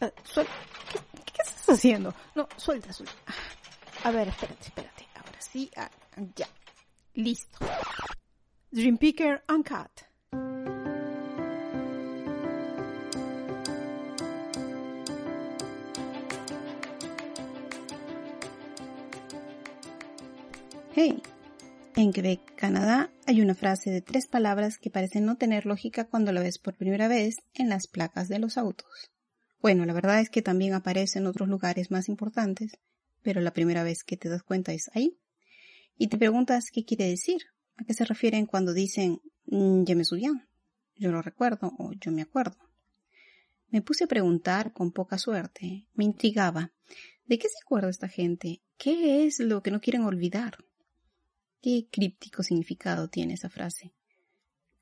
¿Qué, qué estás haciendo? No, suelta, suelta. Ah, A ver, espérate, espérate. Ahora sí, ah, ya. Listo. Dream Picker Uncut. Hey, en Quebec, Canadá, hay una frase de tres palabras que parece no tener lógica cuando la ves por primera vez en las placas de los autos. Bueno, la verdad es que también aparece en otros lugares más importantes, pero la primera vez que te das cuenta es ahí. Y te preguntas qué quiere decir, a qué se refieren cuando dicen "Mm, je me souviens, yo lo recuerdo o yo me acuerdo. Me puse a preguntar con poca suerte, me intrigaba, ¿de qué se acuerda esta gente? ¿Qué es lo que no quieren olvidar? ¿Qué críptico significado tiene esa frase?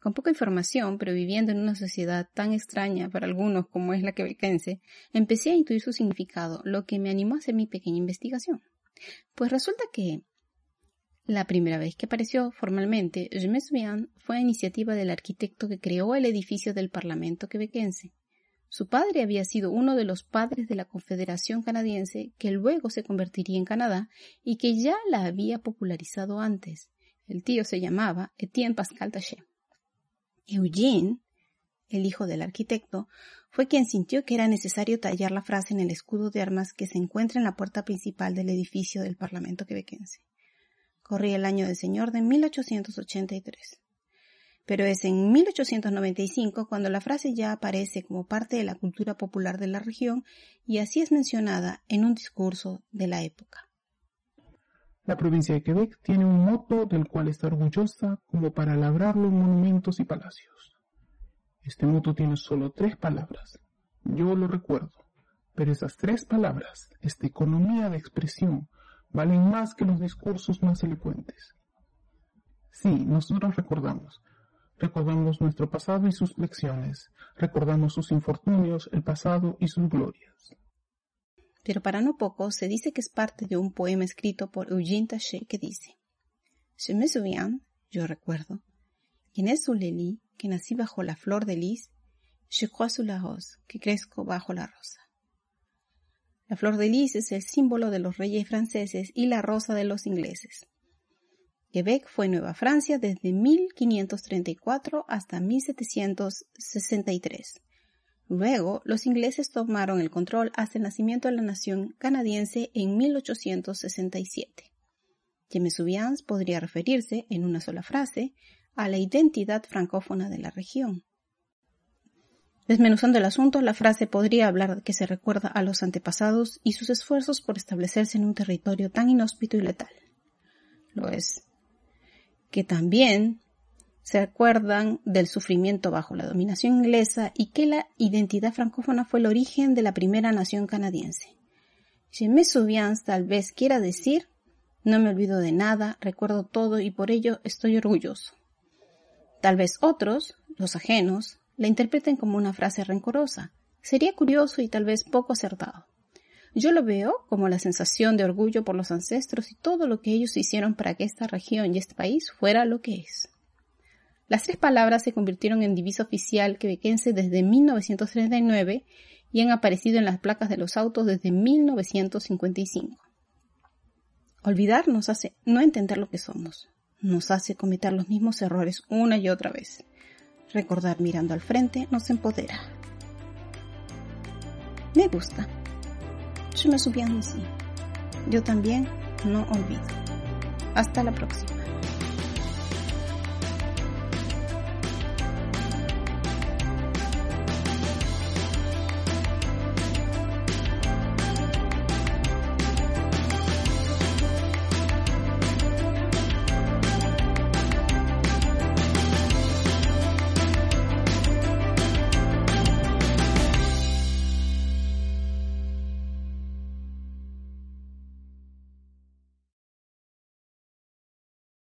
Con poca información, pero viviendo en una sociedad tan extraña para algunos como es la quebequense, empecé a intuir su significado, lo que me animó a hacer mi pequeña investigación. Pues resulta que la primera vez que apareció formalmente Je me souviens fue a iniciativa del arquitecto que creó el edificio del Parlamento quebequense. Su padre había sido uno de los padres de la Confederación Canadiense que luego se convertiría en Canadá y que ya la había popularizado antes. El tío se llamaba Etienne Pascal Taché. Eugene, el hijo del arquitecto, fue quien sintió que era necesario tallar la frase en el escudo de armas que se encuentra en la puerta principal del edificio del Parlamento quebequense. Corría el año del señor de 1883. Pero es en 1895 cuando la frase ya aparece como parte de la cultura popular de la región y así es mencionada en un discurso de la época. La provincia de Quebec tiene un moto del cual está orgullosa como para labrarlo en monumentos y palacios. Este moto tiene solo tres palabras. Yo lo recuerdo. Pero esas tres palabras, esta economía de expresión, valen más que los discursos más elocuentes. Sí, nosotros recordamos. Recordamos nuestro pasado y sus lecciones. Recordamos sus infortunios, el pasado y sus glorias. Pero para no poco se dice que es parte de un poema escrito por Eugène Taché que dice Je me souviens, yo recuerdo, en es sous le lit, que nací bajo la flor de lis, je crois sous la rose, que crezco bajo la rosa. La flor de lis es el símbolo de los reyes franceses y la rosa de los ingleses. Quebec fue Nueva Francia desde 1534 hasta 1763. Luego, los ingleses tomaron el control hasta el nacimiento de la nación canadiense en 1867. Je me souviens podría referirse, en una sola frase, a la identidad francófona de la región. Desmenuzando el asunto, la frase podría hablar que se recuerda a los antepasados y sus esfuerzos por establecerse en un territorio tan inhóspito y letal. Lo es. Que también se acuerdan del sufrimiento bajo la dominación inglesa y que la identidad francófona fue el origen de la primera nación canadiense. Je me souviens tal vez quiera decir no me olvido de nada, recuerdo todo y por ello estoy orgulloso. Tal vez otros, los ajenos, la interpreten como una frase rencorosa. Sería curioso y tal vez poco acertado. Yo lo veo como la sensación de orgullo por los ancestros y todo lo que ellos hicieron para que esta región y este país fuera lo que es. Las tres palabras se convirtieron en divisa oficial quebequense desde 1939 y han aparecido en las placas de los autos desde 1955. Olvidar nos hace no entender lo que somos, nos hace cometer los mismos errores una y otra vez. Recordar mirando al frente nos empodera. Me gusta. Yo me subí a. Yo también no olvido. Hasta la próxima.